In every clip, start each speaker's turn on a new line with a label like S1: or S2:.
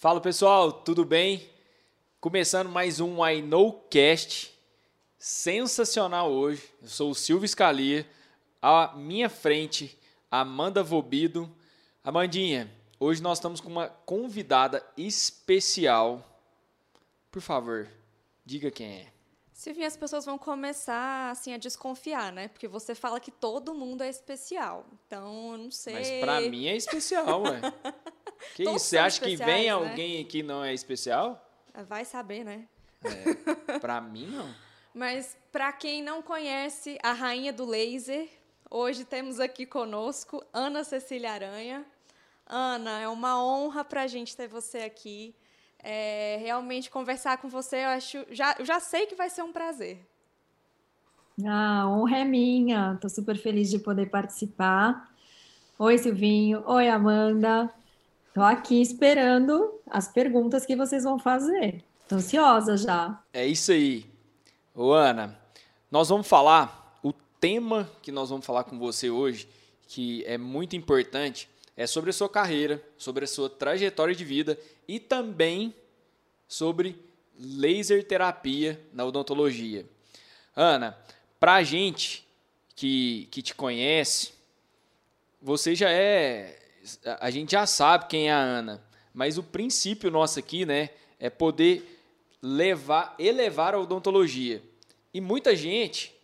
S1: Fala pessoal, tudo bem? Começando mais um I Know Cast sensacional hoje. Eu sou o Silvio Scalia, à minha frente, Amanda Vobido. Amandinha, hoje nós estamos com uma convidada especial. Por favor, diga quem é.
S2: Silvinha, as pessoas vão começar assim a desconfiar, né? Porque você fala que todo mundo é especial. Então, eu não sei.
S1: Mas pra mim é especial, ué. que isso? Você acha que vem né? alguém que não é especial?
S2: Vai saber, né?
S1: É, pra mim, não.
S2: Mas para quem não conhece a rainha do laser, hoje temos aqui conosco Ana Cecília Aranha. Ana, é uma honra para a gente ter você aqui. É, realmente conversar com você, eu acho, já, eu já sei que vai ser um prazer.
S3: Ah, a honra é minha. Estou super feliz de poder participar. Oi, Silvinho. Oi, Amanda. Estou aqui esperando as perguntas que vocês vão fazer. Estou ansiosa já.
S1: É isso aí. Ô Ana, nós vamos falar, o tema que nós vamos falar com você hoje, que é muito importante, é sobre a sua carreira, sobre a sua trajetória de vida e também sobre laser terapia na odontologia. Ana, para a gente que, que te conhece, você já é. A gente já sabe quem é a Ana, mas o princípio nosso aqui né, é poder levar, elevar a odontologia. E muita gente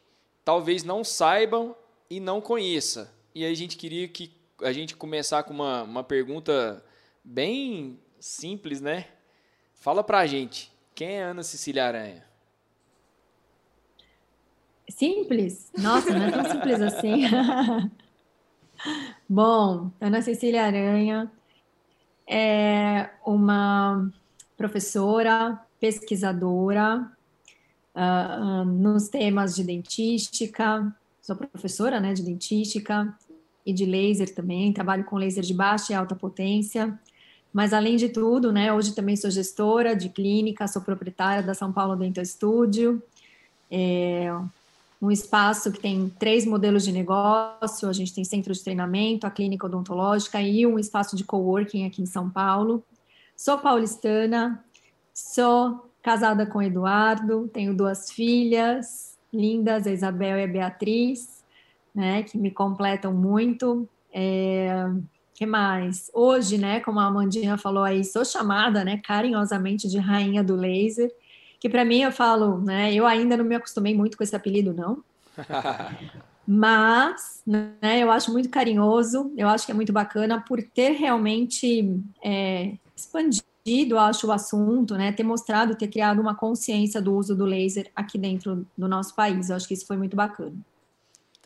S1: talvez não saibam e não conheça. E aí a gente queria que a gente começar com uma, uma pergunta bem simples, né? Fala pra gente, quem é Ana Cecília Aranha?
S3: Simples? Nossa, não é tão simples assim. Bom, Ana Cecília Aranha é uma professora, pesquisadora uh, nos temas de dentística, sou professora né, de dentística e de laser também, trabalho com laser de baixa e alta potência, mas além de tudo, né, hoje também sou gestora de clínica, sou proprietária da São Paulo Dental Studio, é um espaço que tem três modelos de negócio, a gente tem centro de treinamento, a clínica odontológica e um espaço de coworking aqui em São Paulo. Sou paulistana, Sou casada com Eduardo, tenho duas filhas lindas, a Isabel e a Beatriz, né, que me completam muito. É, que mais? Hoje, né, como a Amandinha falou aí, sou chamada, né, carinhosamente de rainha do laser, que para mim eu falo, né, eu ainda não me acostumei muito com esse apelido, não. Mas, né, eu acho muito carinhoso, eu acho que é muito bacana por ter realmente é, expandido acho, o assunto, né, ter mostrado, ter criado uma consciência do uso do laser aqui dentro do nosso país. Eu acho que isso foi muito bacana.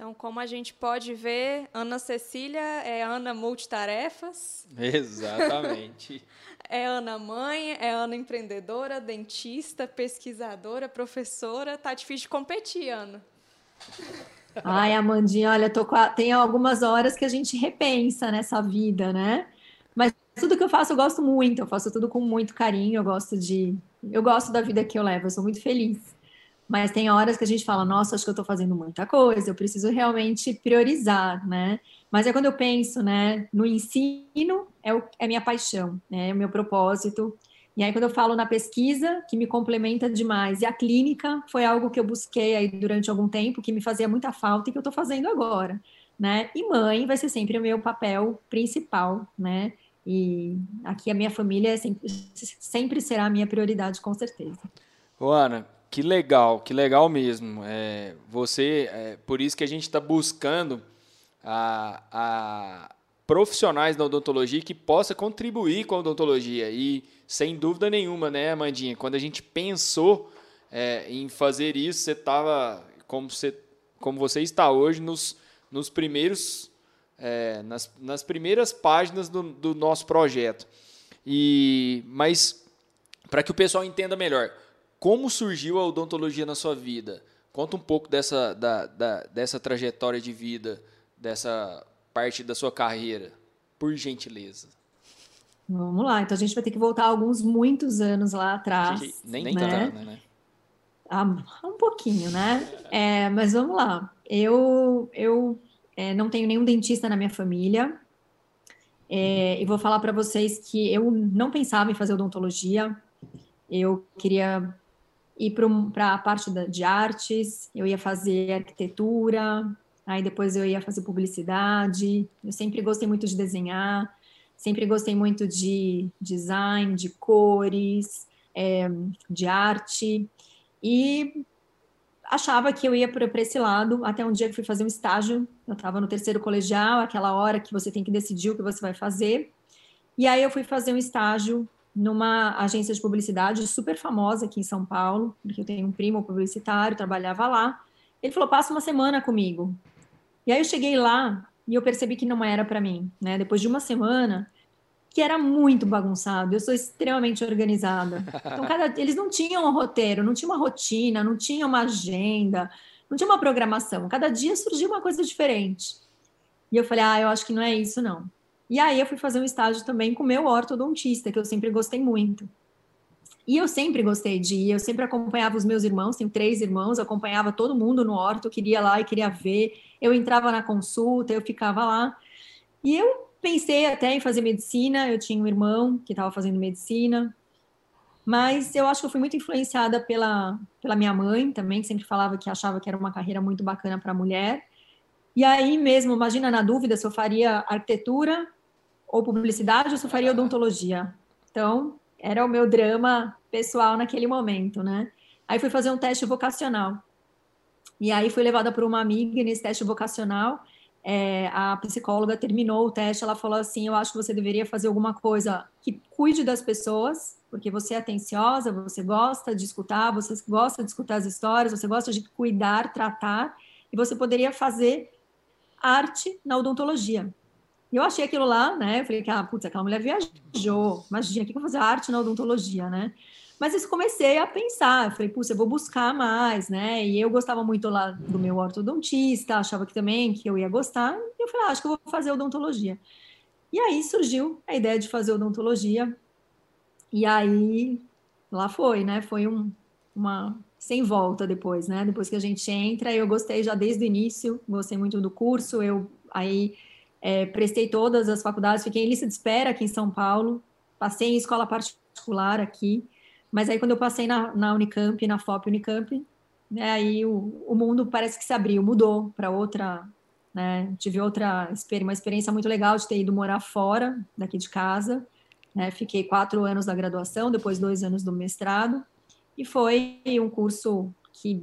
S2: Então, como a gente pode ver, Ana Cecília é Ana multitarefas.
S1: Exatamente.
S2: é Ana mãe, é Ana empreendedora, dentista, pesquisadora, professora. Tá difícil de competir, Ana.
S3: Ai, Amandinha, olha, tô a... tem algumas horas que a gente repensa nessa vida, né? Mas tudo que eu faço eu gosto muito, eu faço tudo com muito carinho, eu gosto de. Eu gosto da vida que eu levo, eu sou muito feliz. Mas tem horas que a gente fala, nossa, acho que eu estou fazendo muita coisa, eu preciso realmente priorizar, né? Mas é quando eu penso, né, no ensino, é, o, é minha paixão, né, é o meu propósito. E aí, quando eu falo na pesquisa, que me complementa demais, e a clínica foi algo que eu busquei aí durante algum tempo, que me fazia muita falta e que eu estou fazendo agora, né? E mãe vai ser sempre o meu papel principal, né? E aqui a minha família sempre, sempre será a minha prioridade, com certeza.
S1: Ana, que legal, que legal mesmo. É, você, é, por isso que a gente está buscando a, a profissionais da odontologia que possa contribuir com a odontologia. E, sem dúvida nenhuma, né, Amandinha, quando a gente pensou é, em fazer isso, você estava, como você, como você está hoje, nos, nos primeiros é, nas, nas primeiras páginas do, do nosso projeto. E, mas, para que o pessoal entenda melhor, como surgiu a odontologia na sua vida? Conta um pouco dessa, da, da, dessa trajetória de vida, dessa parte da sua carreira, por gentileza.
S3: Vamos lá, então a gente vai ter que voltar alguns muitos anos lá atrás.
S1: Nem né? tanto, né?
S3: Ah, um pouquinho, né? É, mas vamos lá. Eu, eu é, não tenho nenhum dentista na minha família. É, e vou falar para vocês que eu não pensava em fazer odontologia, eu queria ir para a parte da, de artes, eu ia fazer arquitetura, aí depois eu ia fazer publicidade. Eu sempre gostei muito de desenhar, sempre gostei muito de design, de cores, é, de arte. E achava que eu ia para esse lado, até um dia que fui fazer um estágio. Eu estava no terceiro colegial, aquela hora que você tem que decidir o que você vai fazer. E aí eu fui fazer um estágio numa agência de publicidade super famosa aqui em São Paulo, porque eu tenho um primo publicitário, trabalhava lá. Ele falou: passa uma semana comigo. E aí eu cheguei lá e eu percebi que não era para mim, né? Depois de uma semana, que era muito bagunçado. Eu sou extremamente organizada. Então, cada, eles não tinham um roteiro, não tinha uma rotina, não tinha uma agenda, não tinha uma programação. Cada dia surgia uma coisa diferente. E eu falei, ah, eu acho que não é isso, não. E aí eu fui fazer um estágio também com meu ortodontista, que eu sempre gostei muito. E eu sempre gostei de ir, eu sempre acompanhava os meus irmãos, tenho três irmãos, acompanhava todo mundo no orto, queria lá e queria ver. Eu entrava na consulta, eu ficava lá. E eu pensei até em fazer medicina, eu tinha um irmão que estava fazendo medicina, mas eu acho que eu fui muito influenciada pela, pela minha mãe também, que sempre falava que achava que era uma carreira muito bacana para mulher. E aí mesmo, imagina na dúvida se eu faria arquitetura ou publicidade ou eu faria odontologia. Então, era o meu drama pessoal naquele momento, né? Aí fui fazer um teste vocacional. E aí fui levada por uma amiga nesse teste vocacional é, a psicóloga terminou o teste, ela falou assim: Eu acho que você deveria fazer alguma coisa que cuide das pessoas, porque você é atenciosa, você gosta de escutar, você gosta de escutar as histórias, você gosta de cuidar, tratar, e você poderia fazer arte na odontologia. E eu achei aquilo lá, né? Eu falei que, ah, putz, aquela mulher viajou. Imagina, o que eu vou fazer arte na odontologia, né? Mas eu comecei a pensar, falei, puxa, eu vou buscar mais, né? E eu gostava muito lá do meu ortodontista, achava que também que eu ia gostar, e eu falei, ah, acho que eu vou fazer odontologia. E aí surgiu a ideia de fazer odontologia, e aí lá foi, né? Foi um, uma sem volta depois, né? Depois que a gente entra, eu gostei já desde o início, gostei muito do curso, eu aí é, prestei todas as faculdades, fiquei em lista de espera aqui em São Paulo, passei em escola particular aqui, mas aí quando eu passei na, na Unicamp, na FOP Unicamp, né, aí o, o mundo parece que se abriu, mudou para outra, né, tive outra uma experiência muito legal de ter ido morar fora daqui de casa, né, fiquei quatro anos da graduação, depois dois anos do mestrado, e foi um curso que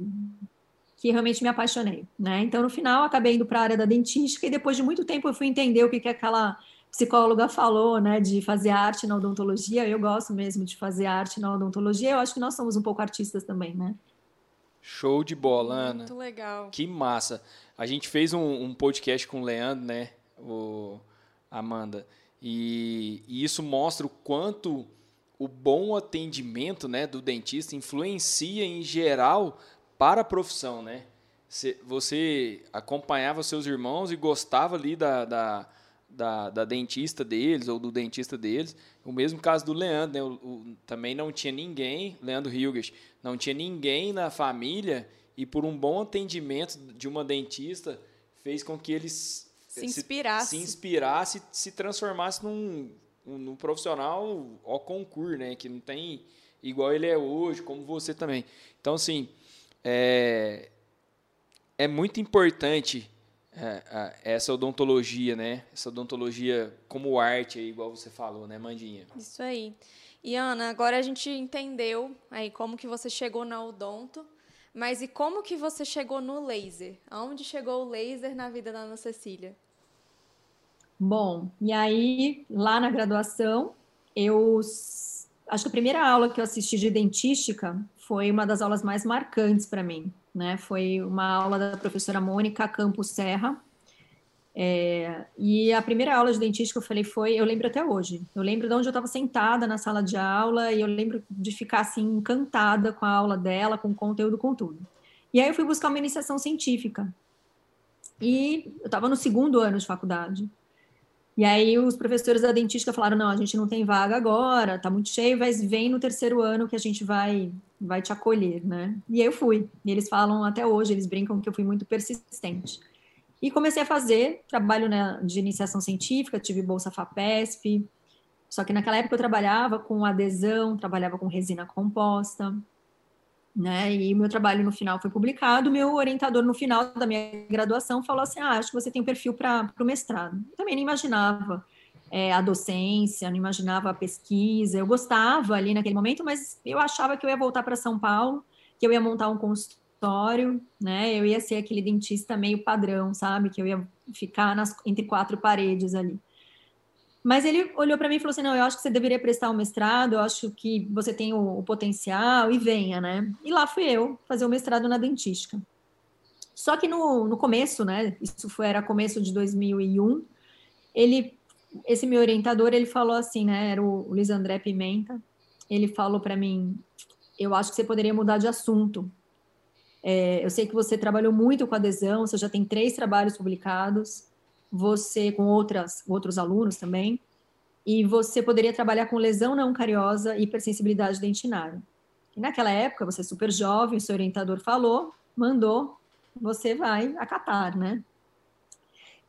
S3: que realmente me apaixonei, né? Então no final acabei indo para a área da dentística e depois de muito tempo eu fui entender o que que aquela psicóloga falou, né, de fazer arte na odontologia. Eu gosto mesmo de fazer arte na odontologia. Eu acho que nós somos um pouco artistas também, né?
S1: Show de bola, Ana.
S2: Muito legal.
S1: Que massa. A gente fez um, um podcast com o Leandro, né, o Amanda, e, e, isso mostra o quanto o bom atendimento, né, do dentista influencia em geral para a profissão, né? Você acompanhava seus irmãos e gostava ali da, da da, da, dentista deles ou do dentista deles. O mesmo caso do Leandro, né? o, o, também não tinha ninguém, Leandro Hilgers, não tinha ninguém na família e por um bom atendimento de uma dentista fez com que eles
S2: se inspirasse,
S1: se, se, inspirasse, se transformasse num, num profissional ao concurso, né? Que não tem igual ele é hoje, como você também. Então, assim, é, é muito importante é, essa odontologia, né? Essa odontologia como arte, igual você falou, né, Mandinha?
S2: Isso aí. E Ana, agora a gente entendeu aí como que você chegou na odonto, mas e como que você chegou no laser? Aonde chegou o laser na vida da Ana Cecília?
S3: Bom, e aí lá na graduação, eu acho que a primeira aula que eu assisti de dentística foi uma das aulas mais marcantes para mim, né? Foi uma aula da professora Mônica Campos Serra. É, e a primeira aula de dentística que eu falei foi, eu lembro até hoje. Eu lembro de onde eu estava sentada na sala de aula e eu lembro de ficar assim encantada com a aula dela, com o conteúdo, com tudo. E aí eu fui buscar uma iniciação científica. E eu estava no segundo ano de faculdade. E aí os professores da dentística falaram: não, a gente não tem vaga agora, tá muito cheio, mas vem no terceiro ano que a gente vai vai te acolher, né? E eu fui. E eles falam até hoje, eles brincam que eu fui muito persistente. E comecei a fazer trabalho né, de iniciação científica, tive bolsa FAPESP, só que naquela época eu trabalhava com adesão, trabalhava com resina composta, né? E meu trabalho no final foi publicado. Meu orientador no final da minha graduação falou assim: ah, acho que você tem um perfil para o mestrado. Eu também não imaginava é, a docência, não imaginava a pesquisa. Eu gostava ali naquele momento, mas eu achava que eu ia voltar para São Paulo, que eu ia montar um consultório, né? Eu ia ser aquele dentista meio padrão, sabe? Que eu ia ficar nas, entre quatro paredes ali. Mas ele olhou para mim e falou assim: não, eu acho que você deveria prestar o um mestrado, eu acho que você tem o, o, potencial e venha, né? E lá fui eu fazer o mestrado na dentística. Só que no, no começo, né? Isso foi, era começo de 2001, ele, esse meu orientador, ele falou assim, né? Era o Luiz André Pimenta. Ele falou para mim: eu acho que você poderia mudar de assunto. É, eu sei que você trabalhou muito com adesão, você já tem três trabalhos publicados você com outras, outros alunos também, e você poderia trabalhar com lesão não cariosa e hipersensibilidade dentinária. E naquela época, você é super jovem, seu orientador falou, mandou, você vai acatar, né?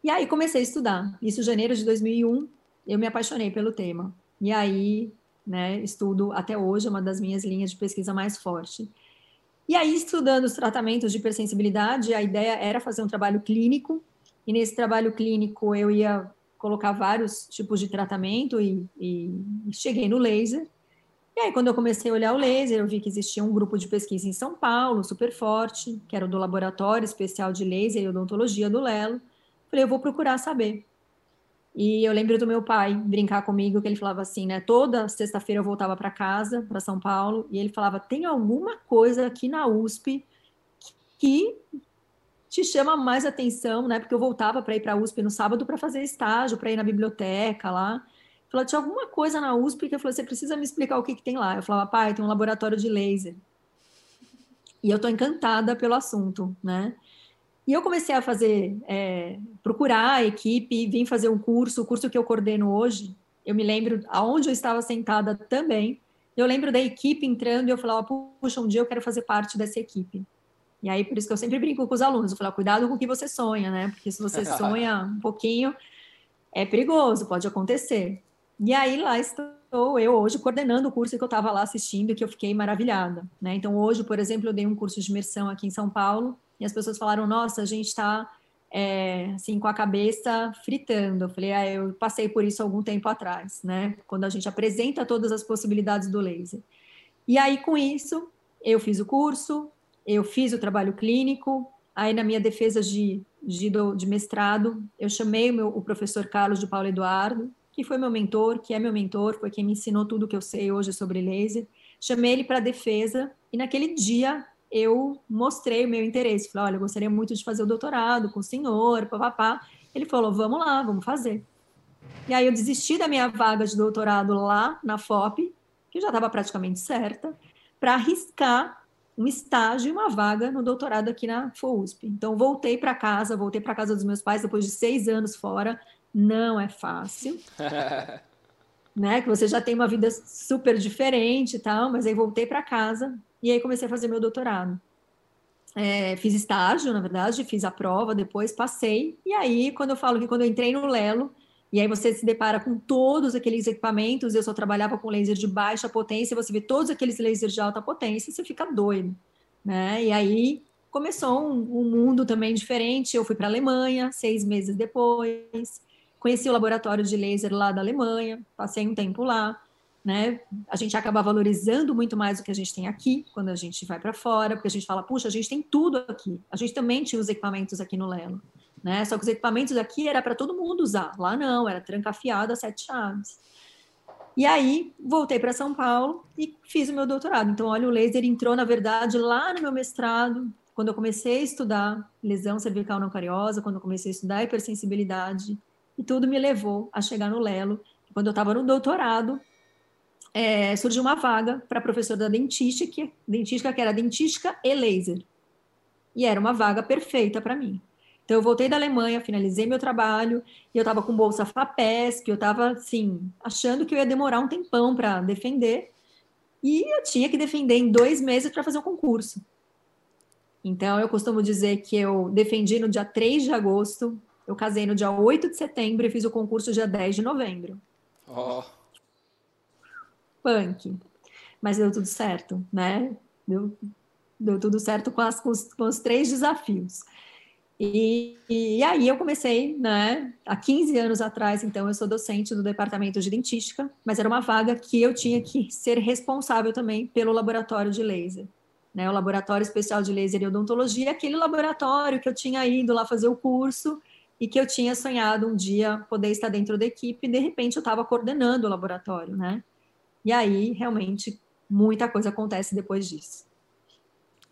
S3: E aí comecei a estudar. Isso em janeiro de 2001, eu me apaixonei pelo tema. E aí, né, estudo até hoje, é uma das minhas linhas de pesquisa mais forte. E aí, estudando os tratamentos de hipersensibilidade, a ideia era fazer um trabalho clínico e nesse trabalho clínico eu ia colocar vários tipos de tratamento e, e, cheguei no laser. E aí, quando eu comecei a olhar o laser, eu vi que existia um grupo de pesquisa em São Paulo, super forte, que era do Laboratório Especial de Laser e Odontologia do Lelo. Falei, eu vou procurar saber. E eu lembro do meu pai brincar comigo, que ele falava assim, né? Toda sexta-feira eu voltava para casa, para São Paulo, e ele falava: tem alguma coisa aqui na USP que te chama mais atenção, né? Porque eu voltava para ir para a USP no sábado para fazer estágio, para ir na biblioteca lá. Falou, tinha alguma coisa na USP que eu falei, você precisa me explicar o que, que tem lá. Eu falava, pai, tem um laboratório de laser. E eu estou encantada pelo assunto, né? E eu comecei a fazer, é, procurar a equipe, vim fazer um curso, o curso que eu coordeno hoje. Eu me lembro aonde eu estava sentada também. Eu lembro da equipe entrando e eu falava, puxa, um dia eu quero fazer parte dessa equipe. E aí, por isso que eu sempre brinco com os alunos, eu falo, cuidado com o que você sonha, né? Porque se você sonha um pouquinho, é perigoso, pode acontecer. E aí, lá estou eu hoje coordenando o curso que eu estava lá assistindo, que eu fiquei maravilhada, né? Então, hoje, por exemplo, eu dei um curso de imersão aqui em São Paulo, e as pessoas falaram, nossa, a gente está, é, assim, com a cabeça fritando. Eu falei, ah, eu passei por isso algum tempo atrás, né? Quando a gente apresenta todas as possibilidades do laser. E aí, com isso, eu fiz o curso, eu fiz o trabalho clínico, aí na minha defesa de, de, de mestrado, eu chamei o, meu, o professor Carlos de Paulo Eduardo, que foi meu mentor, que é meu mentor, foi quem me ensinou tudo que eu sei hoje sobre laser. Chamei ele para a defesa e naquele dia eu mostrei o meu interesse. Falei, olha, eu gostaria muito de fazer o doutorado com o senhor, papapá. Ele falou, vamos lá, vamos fazer. E aí eu desisti da minha vaga de doutorado lá na FOP, que já estava praticamente certa, para arriscar um estágio e uma vaga no doutorado aqui na FOUSP. Então, voltei para casa, voltei para casa dos meus pais depois de seis anos fora. Não é fácil. né? Que você já tem uma vida super diferente e tal, mas aí voltei para casa e aí comecei a fazer meu doutorado. É, fiz estágio, na verdade, fiz a prova, depois passei. E aí, quando eu falo que quando eu entrei no Lelo, e aí você se depara com todos aqueles equipamentos, eu só trabalhava com laser de baixa potência, você vê todos aqueles lasers de alta potência, você fica doido, né? E aí começou um, um mundo também diferente, eu fui para a Alemanha, seis meses depois, conheci o laboratório de laser lá da Alemanha, passei um tempo lá, né? A gente acaba valorizando muito mais o que a gente tem aqui, quando a gente vai para fora, porque a gente fala, puxa, a gente tem tudo aqui, a gente também tinha os equipamentos aqui no Lelo né? Só que os equipamentos aqui era para todo mundo usar, lá não, era trancafiado a sete chaves. E aí voltei para São Paulo e fiz o meu doutorado. Então, olha, o laser entrou, na verdade, lá no meu mestrado, quando eu comecei a estudar lesão cervical não cariosa, quando eu comecei a estudar hipersensibilidade, e tudo me levou a chegar no Lelo. Quando eu estava no doutorado, é, surgiu uma vaga para professor da dentística, dentística, que era dentística e laser. E era uma vaga perfeita para mim. Então, eu voltei da Alemanha, finalizei meu trabalho, e eu estava com bolsa FAPESP, eu estava, assim, achando que eu ia demorar um tempão para defender, e eu tinha que defender em dois meses para fazer um concurso. Então, eu costumo dizer que eu defendi no dia 3 de agosto, eu casei no dia 8 de setembro e fiz o concurso dia 10 de novembro.
S1: Oh.
S3: Punk. Mas deu tudo certo, né? Deu, deu tudo certo com, as, com, os, com os três desafios. E, e, aí eu comecei, né, há 15 anos atrás, então eu sou docente do departamento de dentística, mas era uma vaga que eu tinha que ser responsável também pelo laboratório de laser, né, o laboratório especial de laser e odontologia, aquele laboratório que eu tinha ido lá fazer o curso e que eu tinha sonhado um dia poder estar dentro da equipe, e de repente eu estava coordenando o laboratório, né, e aí realmente muita coisa acontece depois disso.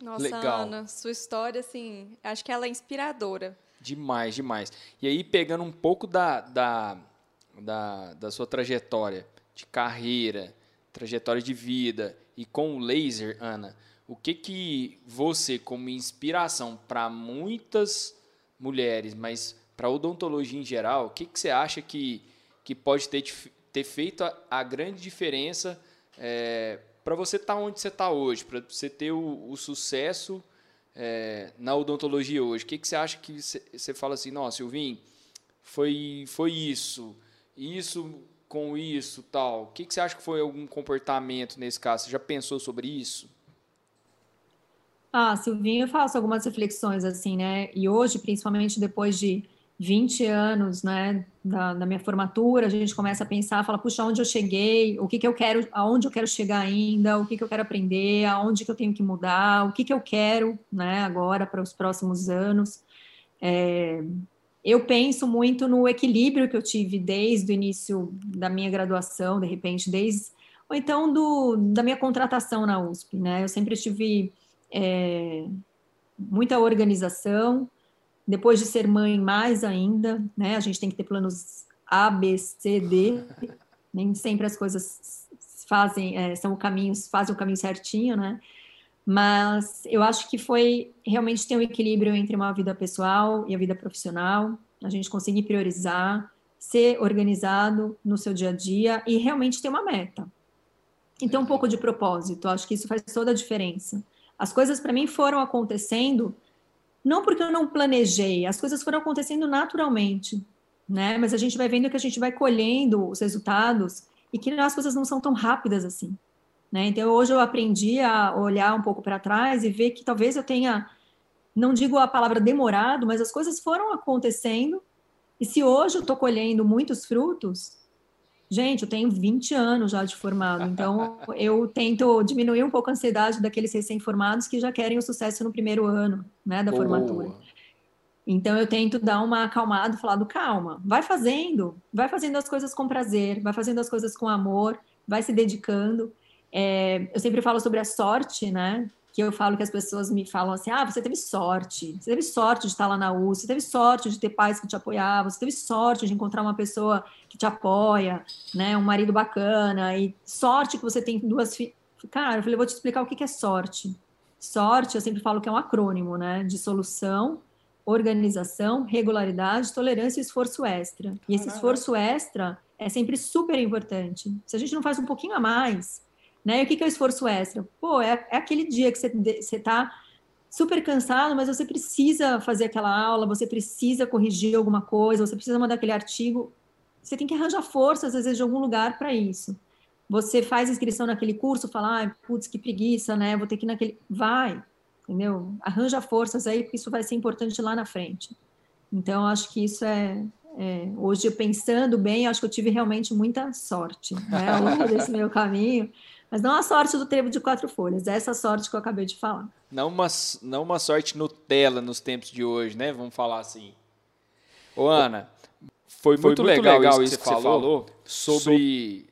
S2: Nossa, Legal. Ana, sua história, assim, acho que ela é inspiradora.
S1: Demais, demais. E aí, pegando um pouco da, da, da, da sua trajetória de carreira, trajetória de vida e com o laser, Ana, o que que você, como inspiração para muitas mulheres, mas para odontologia em geral, o que, que você acha que, que pode ter, ter feito a, a grande diferença é, para você estar tá onde você está hoje, para você ter o, o sucesso é, na odontologia hoje? O que, que você acha que você fala assim, nossa, Silvinho, foi, foi isso, isso com isso, tal. O que, que você acha que foi algum comportamento nesse caso? Você já pensou sobre isso?
S3: Ah, Silvinho, eu faço algumas reflexões assim, né? E hoje, principalmente depois de 20 anos, né, da, da, minha formatura, a gente começa a pensar, fala, puxa, onde eu cheguei, o que que eu quero, aonde eu quero chegar ainda, o que que eu quero aprender, aonde que eu tenho que mudar, o que que eu quero, né, agora para os próximos anos. É, eu penso muito no equilíbrio que eu tive desde o início da minha graduação, de repente, desde, ou então do, da minha contratação na USP, né, eu sempre tive é, muita organização, depois de ser mãe, mais ainda, né? A gente tem que ter planos A, B, C, D. Nem sempre as coisas fazem, é, são o caminho, fazem o caminho certinho, né? Mas eu acho que foi realmente ter um equilíbrio entre uma vida pessoal e a vida profissional. A gente conseguir priorizar, ser organizado no seu dia a dia e realmente ter uma meta. E ter um pouco de propósito. Acho que isso faz toda a diferença. As coisas para mim foram acontecendo não porque eu não planejei, as coisas foram acontecendo naturalmente, né? Mas a gente vai vendo que a gente vai colhendo os resultados e que as coisas não são tão rápidas assim, né? Então hoje eu aprendi a olhar um pouco para trás e ver que talvez eu tenha, não digo a palavra demorado, mas as coisas foram acontecendo. E se hoje eu estou colhendo muitos frutos, Gente, eu tenho 20 anos já de formado, então eu tento diminuir um pouco a ansiedade daqueles recém-formados que já querem o sucesso no primeiro ano né, da Boa. formatura. Então eu tento dar uma acalmada, falar do calma, vai fazendo, vai fazendo as coisas com prazer, vai fazendo as coisas com amor, vai se dedicando. É, eu sempre falo sobre a sorte, né? Que eu falo que as pessoas me falam assim: ah, você teve sorte, você teve sorte de estar lá na U, você teve sorte de ter pais que te apoiavam, você teve sorte de encontrar uma pessoa que te apoia, né, um marido bacana, e sorte que você tem duas filhas. Cara, eu falei, vou te explicar o que é sorte. Sorte, eu sempre falo que é um acrônimo, né, de solução, organização, regularidade, tolerância e esforço extra. E esse esforço extra é sempre super importante. Se a gente não faz um pouquinho a mais, né? E o que, é o esforço extra? Pô, é, é aquele dia que você está super cansado, mas você precisa fazer aquela aula, você precisa corrigir alguma coisa, você precisa mandar aquele artigo. Você tem que arranjar forças, às vezes, de algum lugar para isso. Você faz inscrição naquele curso, fala, ah, putz, que preguiça, né? Vou ter que ir naquele. Vai, entendeu? Arranja forças aí, porque isso vai ser importante lá na frente. Então, acho que isso é, é, hoje, pensando bem, acho que eu tive realmente muita sorte né, ao longo desse meu caminho. Mas não a sorte do trevo de quatro folhas, é essa sorte que eu acabei de falar.
S1: Não uma, não uma sorte Nutella nos tempos de hoje, né? Vamos falar assim. Ô, Ana, foi, foi muito, muito, legal, legal isso que, você, falou, falou sobre,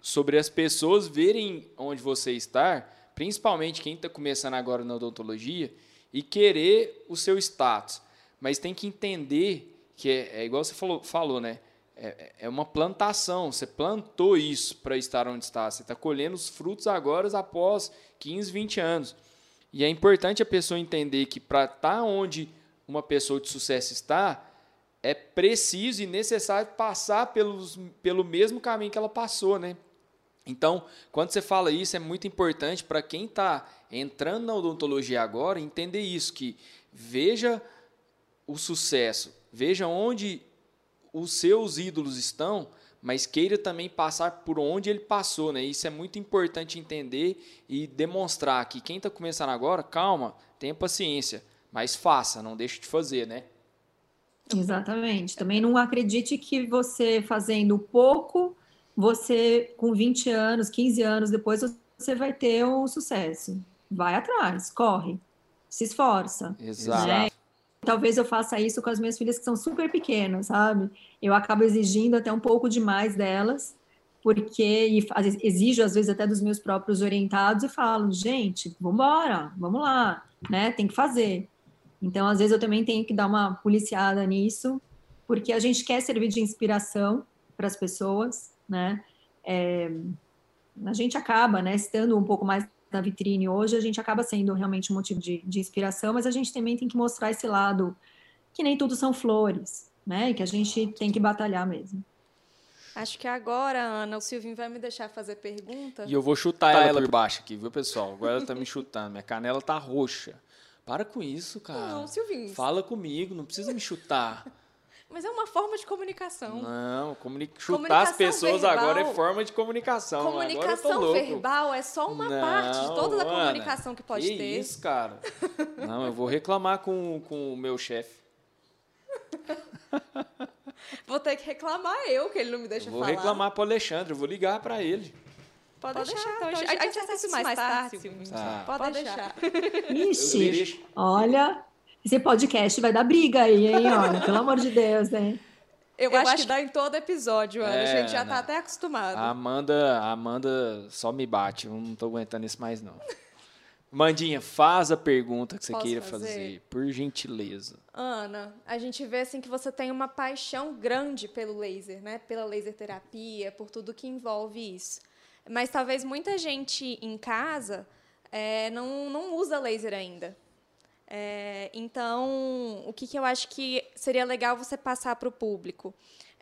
S1: sobre as pessoas verem onde você está, principalmente quem está começando agora na odontologia, e querer o seu status. Mas tem que entender que é, é igual você falou, falou né? É, é uma plantação. Você plantou isso para estar onde está. Você está colhendo os frutos agora após 15, 20 anos. E é importante a pessoa entender que para estar tá onde uma pessoa de sucesso está, é preciso e necessário passar pelos, pelo mesmo caminho que ela passou, né? Então, quando você fala isso, é muito importante para quem está entrando na odontologia agora entender isso, que veja o sucesso, veja onde os seus ídolos estão, mas queira também passar por onde ele passou, né? Isso é muito importante entender e demonstrar que quem está começando agora, calma, tenha paciência, mas faça, não deixe de fazer, né?
S3: Exatamente. Também não acredite que você fazendo pouco você, com 20 anos, 15 anos depois, você vai ter um sucesso. Vai atrás, corre, se esforça.
S1: Exato. Né?
S3: Talvez eu faça isso com as minhas filhas que são super pequenas, sabe? Eu acabo exigindo até um pouco demais delas, porque exijo às vezes até dos meus próprios orientados e falo, gente, vamos embora, vamos lá, né? Tem que fazer. Então, às vezes eu também tenho que dar uma policiada nisso, porque a gente quer servir de inspiração para as pessoas, né? É, a gente acaba, né, estando um pouco mais na vitrine hoje, a gente acaba sendo realmente um motivo de, de inspiração, mas a gente também tem que mostrar esse lado que nem tudo são flores, né? E que a gente tem que batalhar mesmo.
S2: Acho que agora, Ana, o Silvinho vai me deixar fazer pergunta.
S1: E eu vou chutar tá ela por baixo aqui, viu, pessoal? Agora ela tá me chutando. Minha canela tá roxa. Para com isso, cara.
S2: Não, Silvinho.
S1: Fala comigo, não precisa me chutar.
S2: Mas é uma forma de comunicação.
S1: Não, comuni chutar as pessoas verbal, agora é forma de comunicação.
S2: Comunicação verbal é só uma não, parte de toda a comunicação que pode
S1: que
S2: ter.
S1: isso, cara. não, eu vou reclamar com, com o meu chefe.
S2: vou ter que reclamar eu, que ele não me deixa
S1: vou
S2: falar.
S1: Vou reclamar pro Alexandre, eu vou ligar para ele.
S2: Pode, Pode deixar. Então, então, a gente, a gente isso mais, mais tarde. tarde tá. Pode, Pode deixar.
S3: deixar. Ixi, olha, esse podcast vai dar briga aí, hein? Olha, pelo amor de Deus, né?
S2: Eu, eu acho, acho, que dá em todo episódio, Ana. É, a gente já tá até acostumado.
S1: A Amanda, a Amanda só me bate. Eu não tô aguentando isso mais, não. Mandinha, faz a pergunta que você Posso queira fazer? fazer, por gentileza.
S2: Ana, a gente vê assim que você tem uma paixão grande pelo laser, né? Pela laser terapia, por tudo que envolve isso. Mas talvez muita gente em casa é, não, não usa laser ainda. É, então, o que, que eu acho que seria legal você passar para o público?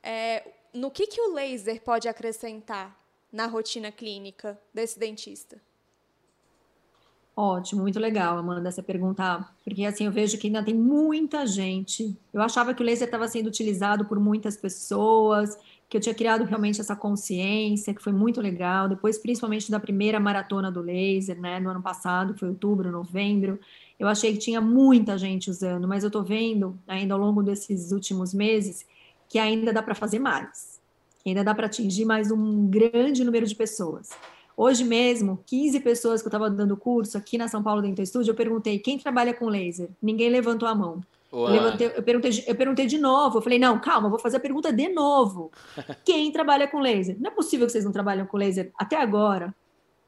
S2: É, no que, que o laser pode acrescentar na rotina clínica desse dentista?
S3: Ótimo, muito legal, Amanda, essa pergunta, porque assim eu vejo que ainda tem muita gente. Eu achava que o laser estava sendo utilizado por muitas pessoas, que eu tinha criado realmente essa consciência, que foi muito legal. Depois, principalmente da primeira maratona do laser, né, no ano passado, foi outubro, novembro, eu achei que tinha muita gente usando, mas eu estou vendo ainda ao longo desses últimos meses que ainda dá para fazer mais, ainda dá para atingir mais um grande número de pessoas. Hoje mesmo, 15 pessoas que eu estava dando curso aqui na São Paulo Dental Studio, eu perguntei quem trabalha com laser. Ninguém levantou a mão. Eu, levantei, eu, perguntei, eu perguntei de novo. Eu falei, não, calma, vou fazer a pergunta de novo. Quem trabalha com laser? Não é possível que vocês não trabalham com laser até agora.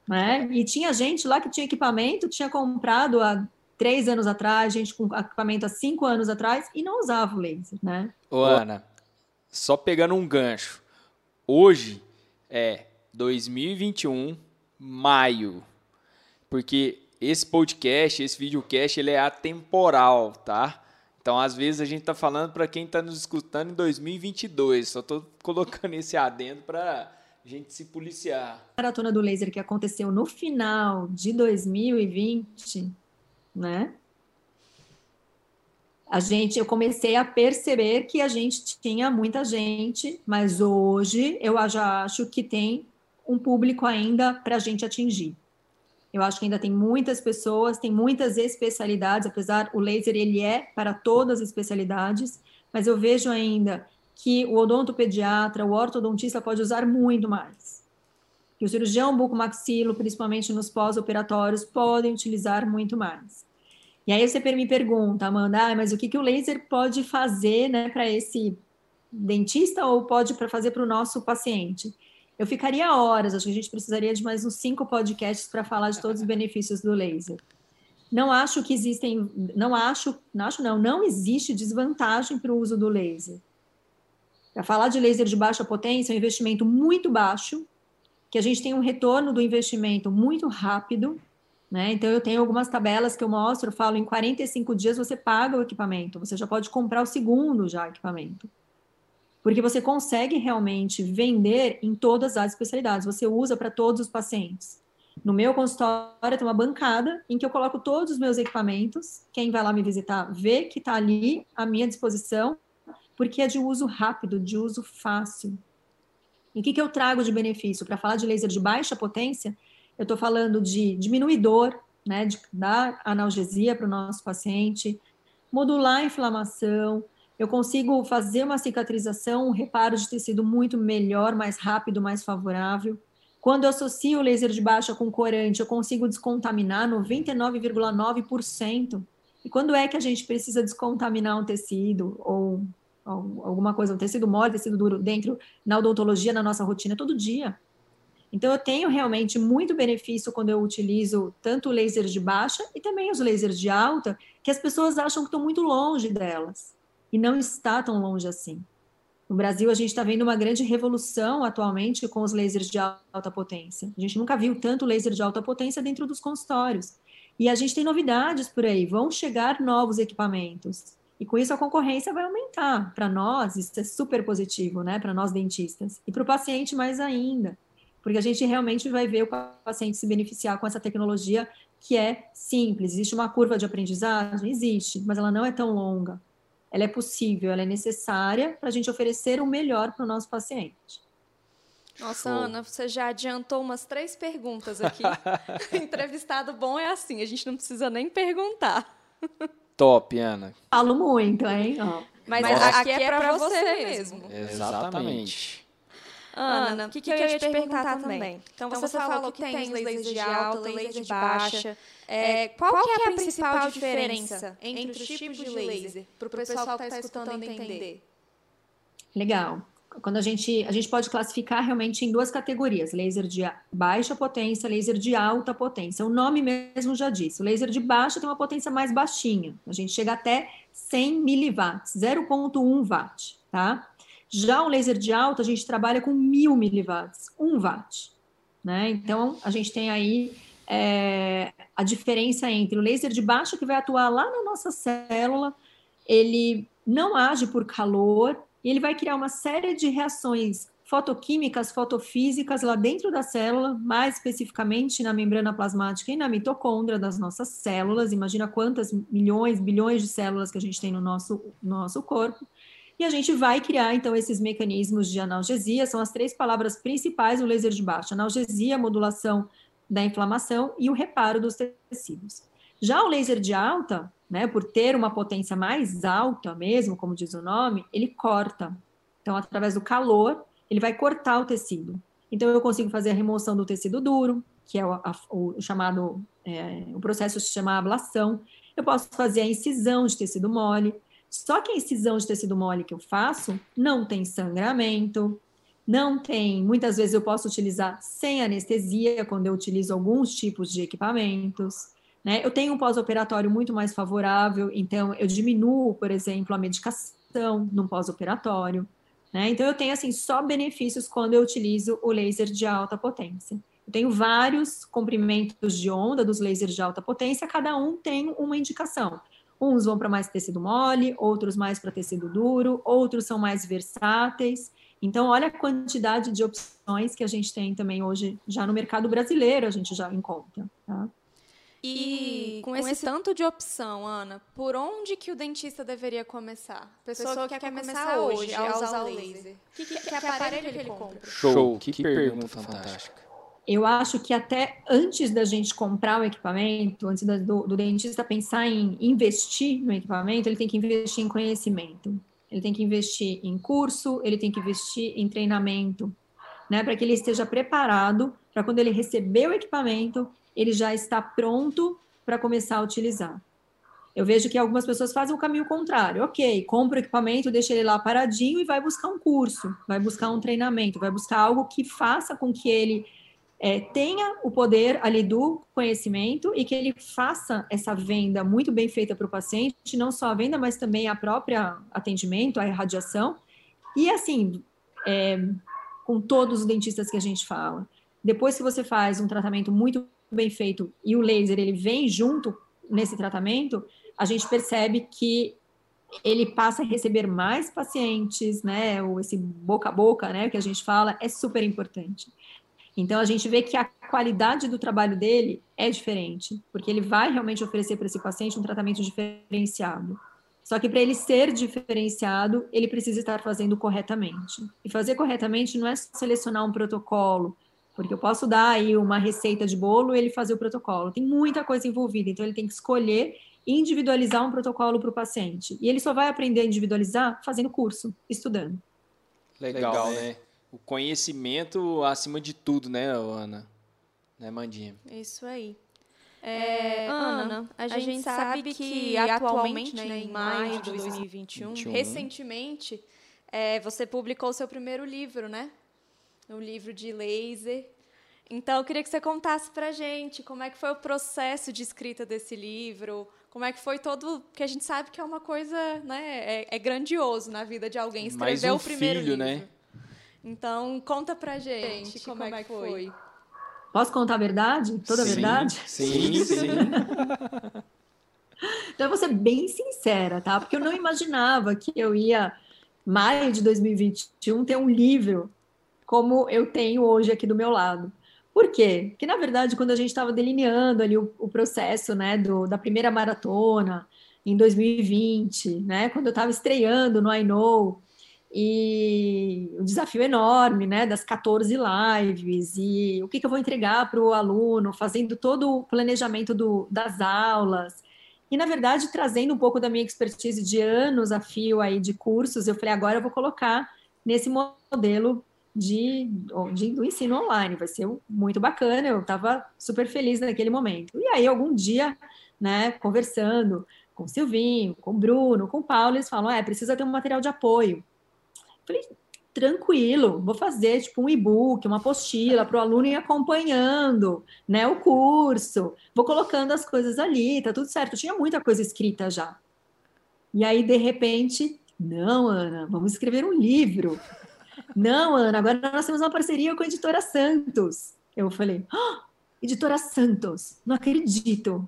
S3: Né? E tinha gente lá que tinha equipamento, tinha comprado há três anos atrás, gente com equipamento há cinco anos atrás e não usava o laser, né?
S1: Ô, Ana, só pegando um gancho. Hoje é 2021, maio. Porque esse podcast, esse videocast, ele é atemporal, tá? Então, às vezes, a gente está falando para quem está nos escutando em 2022. Só estou colocando esse adendo para a gente se policiar.
S3: A maratona do laser que aconteceu no final de 2020 né? A gente, eu comecei a perceber que a gente tinha muita gente, mas hoje eu já acho que tem um público ainda para a gente atingir. Eu acho que ainda tem muitas pessoas, tem muitas especialidades, apesar o laser ele é para todas as especialidades, mas eu vejo ainda que o odontopediatra, o ortodontista pode usar muito mais. Que o cirurgião bucomaxilo, principalmente nos pós-operatórios, podem utilizar muito mais. E aí você me pergunta, Amanda, ah, mas o que, que o laser pode fazer né, para esse dentista ou pode para fazer para o nosso paciente? Eu ficaria horas, acho que a gente precisaria de mais uns cinco podcasts para falar de todos os benefícios do laser. Não acho que existem, não acho, não acho não, não existe desvantagem para o uso do laser. Para falar de laser de baixa potência, é um investimento muito baixo, que a gente tem um retorno do investimento muito rápido, né? Então, eu tenho algumas tabelas que eu mostro, eu falo, em 45 dias você paga o equipamento, você já pode comprar o segundo já equipamento. porque você consegue realmente vender em todas as especialidades, você usa para todos os pacientes. No meu consultório tem uma bancada em que eu coloco todos os meus equipamentos. Quem vai lá me visitar vê que está ali à minha disposição, porque é de uso rápido, de uso fácil. E o que, que eu trago de benefício? Para falar de laser de baixa potência, eu estou falando de diminuidor, né, de dar analgesia para o nosso paciente, modular a inflamação, eu consigo fazer uma cicatrização, um reparo de tecido muito melhor, mais rápido, mais favorável. Quando eu associo o laser de baixa com corante, eu consigo descontaminar 99,9%. E quando é que a gente precisa descontaminar um tecido ou, ou alguma coisa, um tecido mole, tecido duro dentro na odontologia, na nossa rotina, todo dia? Então, eu tenho realmente muito benefício quando eu utilizo tanto o laser de baixa e também os lasers de alta, que as pessoas acham que estão muito longe delas. E não está tão longe assim. No Brasil, a gente está vendo uma grande revolução atualmente com os lasers de alta potência. A gente nunca viu tanto laser de alta potência dentro dos consultórios. E a gente tem novidades por aí, vão chegar novos equipamentos. E com isso a concorrência vai aumentar. Para nós, isso é super positivo, né? Para nós dentistas. E para o paciente mais ainda porque a gente realmente vai ver o paciente se beneficiar com essa tecnologia que é simples. Existe uma curva de aprendizagem? Existe, mas ela não é tão longa. Ela é possível, ela é necessária para a gente oferecer o melhor para o nosso paciente.
S2: Nossa, Ana, você já adiantou umas três perguntas aqui. Entrevistado bom é assim, a gente não precisa nem perguntar.
S1: Top, Ana.
S3: Falo muito, hein?
S2: Mas, Mas aqui, aqui, é, é para você mesmo.
S1: Exatamente.
S2: Ana, o que, que, que, eu ia te perguntar, perguntar também? Então, então, você, você falou que tem lasers de alta, laser de baixa. É, é, qual, qual que é a principal diferença entre os tipos de laser? Para o pessoal que está tá escutando entender.
S3: Legal. Quando a gente, a gente pode classificar realmente em duas categorias: laser de baixa potência, laser de alta potência. O nome mesmo já disse. O laser de baixa tem uma potência mais baixinha. A gente chega até 100 miliwatts, 0,1 watt, tá? Já o laser de alta, a gente trabalha com mil miliwatts, 1 watt. Né? Então, a gente tem aí é, a diferença entre o laser de baixa, que vai atuar lá na nossa célula, ele não age por calor, e ele vai criar uma série de reações fotoquímicas, fotofísicas lá dentro da célula, mais especificamente na membrana plasmática e na mitocôndria das nossas células. Imagina quantas milhões, bilhões de células que a gente tem no nosso, nosso corpo. E a gente vai criar, então, esses mecanismos de analgesia, são as três palavras principais do laser de baixo: analgesia, modulação da inflamação e o reparo dos tecidos. Já o laser de alta, né, por ter uma potência mais alta mesmo, como diz o nome, ele corta. Então, através do calor, ele vai cortar o tecido. Então, eu consigo fazer a remoção do tecido duro, que é o, a, o chamado, é, o processo se chama ablação. Eu posso fazer a incisão de tecido mole, só que a incisão de tecido mole que eu faço não tem sangramento, não tem. Muitas vezes eu posso utilizar sem anestesia, quando eu utilizo alguns tipos de equipamentos. Né? Eu tenho um pós-operatório muito mais favorável, então eu diminuo, por exemplo, a medicação no pós-operatório. Né? Então eu tenho assim só benefícios quando eu utilizo o laser de alta potência. Eu tenho vários comprimentos de onda dos lasers de alta potência, cada um tem uma indicação. Uns vão para mais tecido mole, outros mais para tecido duro, outros são mais versáteis. Então, olha a quantidade de opções que a gente tem também hoje, já no mercado brasileiro, a gente já encontra. Tá?
S2: E com esse, esse, tanto de opção, Ana, por onde que o dentista deveria começar? Pessoa, Pessoa que, que quer começar hoje a usar o laser. Que, que, que, que aparelho que ele compra?
S1: Show, que, pergunta fantástica
S3: eu acho que até antes da gente comprar o equipamento, antes do, do, dentista pensar em investir no equipamento, ele tem que investir em conhecimento, ele tem que investir em curso, ele tem que investir em treinamento, né, para que ele esteja preparado para quando ele receber o equipamento, ele já está pronto para começar a utilizar. Eu vejo que algumas pessoas fazem o caminho contrário. Ok, compra o equipamento, deixa ele lá paradinho e vai buscar um curso, vai buscar um treinamento, vai buscar algo que faça com que ele é, tenha o poder ali do conhecimento e que ele faça essa venda muito bem feita para o paciente, não só a venda, mas também a própria atendimento, a irradiação. E assim, é, com todos os dentistas que a gente fala. Depois que você faz um tratamento muito bem feito e o laser ele vem junto nesse tratamento, a gente percebe que ele passa a receber mais pacientes, né? Ou esse boca a boca, né? Que a gente fala é super importante. Então a gente vê que a qualidade do trabalho dele é diferente, porque ele vai realmente oferecer para esse paciente um tratamento diferenciado. Só que para ele ser diferenciado, ele precisa estar fazendo corretamente. E fazer corretamente não é selecionar um protocolo, porque eu posso dar aí uma receita de bolo e ele fazer o protocolo. Tem muita coisa envolvida, então ele tem que escolher individualizar um protocolo para o paciente. E ele só vai aprender a individualizar fazendo curso, estudando.
S1: Legal, Legal né? Né? O conhecimento acima de tudo, né, Ana? Né, Mandinha?
S2: Isso aí. É, é Ana, a gente, a gente sabe que atualmente, né, né em maio de 2021, 21. recentemente, é, você publicou o seu primeiro livro, né? O livro de laser. Então, eu queria que você contasse para gente como é que foi o processo de escrita desse livro, como é que foi todo. Porque a gente sabe que é uma coisa, né? É, é grandioso na vida de alguém escrever um o primeiro filho, livro. Né? Então, conta pra gente como, como é que foi.
S3: Posso contar a verdade? Toda
S1: sim,
S3: a verdade?
S1: Sim, sim.
S3: então, eu vou ser bem sincera, tá? Porque eu não imaginava que eu ia, maio de 2021, ter um livro como eu tenho hoje aqui do meu lado. Por quê? Porque, na verdade, quando a gente estava delineando ali o, o processo né, do, da primeira maratona em 2020, né, quando eu estava estreando no I Know, e o desafio enorme, né, das 14 lives, e o que, que eu vou entregar para o aluno, fazendo todo o planejamento do, das aulas, e, na verdade, trazendo um pouco da minha expertise de anos a fio aí de cursos, eu falei, agora eu vou colocar nesse modelo de, de, do ensino online, vai ser muito bacana, eu estava super feliz naquele momento. E aí, algum dia, né, conversando com o Silvinho, com o Bruno, com o Paulo, eles falam, é, precisa ter um material de apoio. Falei, tranquilo, vou fazer tipo um e-book, uma apostila para o aluno ir acompanhando, né, o curso, vou colocando as coisas ali, tá tudo certo. Eu tinha muita coisa escrita já. E aí, de repente, não, Ana, vamos escrever um livro. Não, Ana, agora nós temos uma parceria com a editora Santos. Eu falei, oh, editora Santos, não acredito.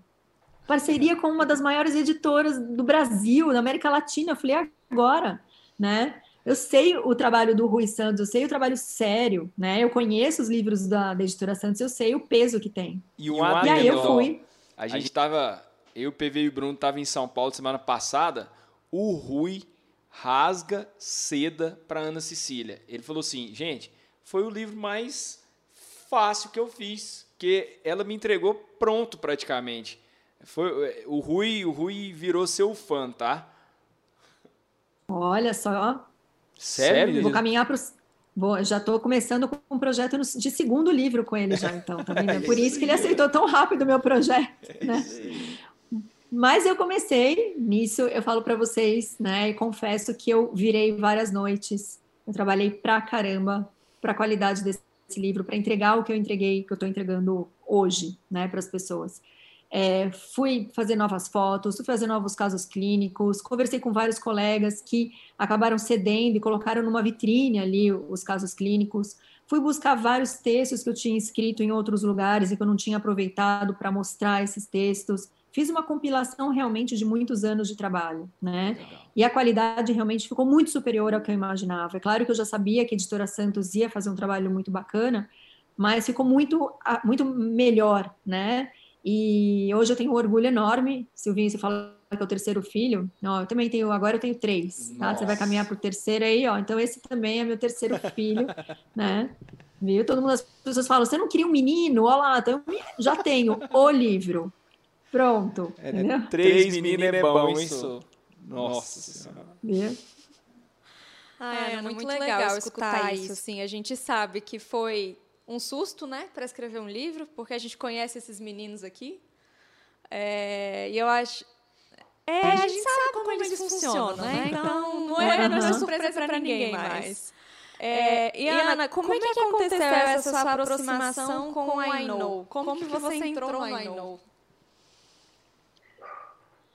S3: Parceria com uma das maiores editoras do Brasil, da América Latina. Eu falei, agora, né? Eu sei o trabalho do Rui Santos, eu sei o trabalho sério, né? Eu conheço os livros da, da editora Santos, eu sei o peso que tem.
S1: E, um e aí eu fui. A gente estava, eu, PV e o Bruno estava em São Paulo semana passada. O Rui rasga seda para Ana Cecília. Ele falou assim, gente, foi o livro mais fácil que eu fiz, que ela me entregou pronto praticamente. Foi o Rui, o Rui virou seu fã, tá?
S3: Olha só.
S1: Sério?
S3: Vou caminhar para os Vou, já estou começando com um projeto de segundo livro com ele já, então, tá vendo? É por isso que ele aceitou tão rápido o meu projeto, né? Mas eu comecei nisso, eu falo para vocês, né? E confesso que eu virei várias noites. Eu trabalhei pra caramba para a qualidade desse livro, para entregar o que eu entreguei, que eu estou entregando hoje, né, para as pessoas. É, fui fazer novas fotos, fui fazer novos casos clínicos, conversei com vários colegas que acabaram cedendo e colocaram numa vitrine ali os casos clínicos. Fui buscar vários textos que eu tinha escrito em outros lugares e que eu não tinha aproveitado para mostrar esses textos fiz uma compilação realmente de muitos anos de trabalho, né? Legal. E a qualidade realmente ficou muito superior ao que eu imaginava. É claro que eu já sabia que a editora Santos ia fazer um trabalho muito bacana, mas ficou muito, muito melhor, né? E hoje eu tenho um orgulho enorme. Silvinho, você fala que é o terceiro filho. Não, eu também tenho, agora eu tenho três, tá? Você vai caminhar para o terceiro aí, ó. Então esse também é meu terceiro filho, né? Viu? Todo mundo, as pessoas falam, você não queria um menino? Olha lá, então, já tenho o livro, Pronto.
S1: É, né? Três meninos é bom isso. Nossa Senhora.
S2: Ah, é, muito, muito legal, legal escutar isso. Assim, a gente sabe que foi um susto, né, para escrever um livro, porque a gente conhece esses meninos aqui. É, e eu acho. É, a gente, a gente sabe, sabe como, como, eles funcionam, né? né? Então, então, não é, não é surpresa para ninguém mais. É, e, Ana, como, como, é que aconteceu essa sua aproximação com o I Know? Como, como que você entrou no I Know?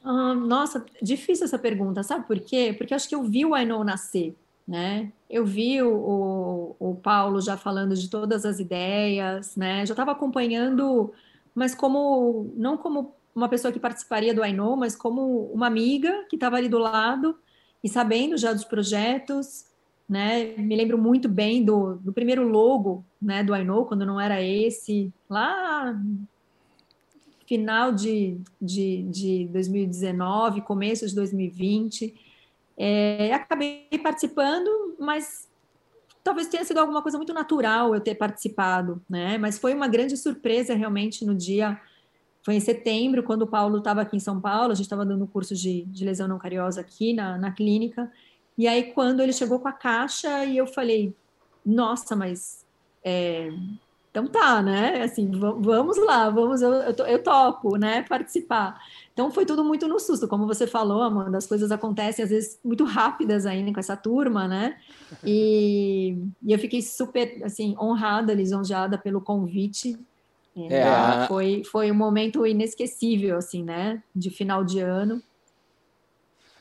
S3: nossa, difícil essa pergunta, sabe por quê? Porque acho que eu vi o I Know nascer, né? Eu vi o, o, o Paulo já falando de todas as ideias, né? Já estava acompanhando, mas como não como uma pessoa que participaria do Know, mas como uma amiga que estava ali do lado e sabendo já dos projetos, né? Me lembro muito bem do, do primeiro logo, né, do Know, quando não era esse, lá final de, de, de 2019, começo de 2020. É, acabei participando, mas talvez tenha sido alguma coisa muito natural eu ter participado, né? Mas foi uma grande surpresa realmente no dia. Foi em setembro, quando o Paulo estava aqui em São Paulo, a gente estava dando um curso de, de lesão não cariosa aqui na, na clínica. E aí, quando ele chegou com a caixa, e eu falei, nossa, mas é, então tá, né? Assim, vamos lá, vamos, eu, eu, eu, topo, né? Participar. Então foi tudo muito no susto, como você falou, Amanda, as coisas acontecem às vezes muito rápidas ainda com essa turma, né? E, e eu fiquei super, assim, honrada, lisonjeada pelo convite. É, é. Foi, foi um momento inesquecível, assim, né? De final de ano.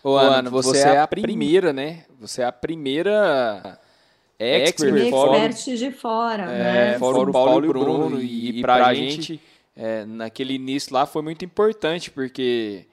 S1: Ô, Ana, você, você é a primeira, né? Você é a primeira
S3: expert, expert de fora, é,
S1: né? Fora o Paulo e o Bruno. E, e para a gente, é, naquele início lá, foi muito importante, porque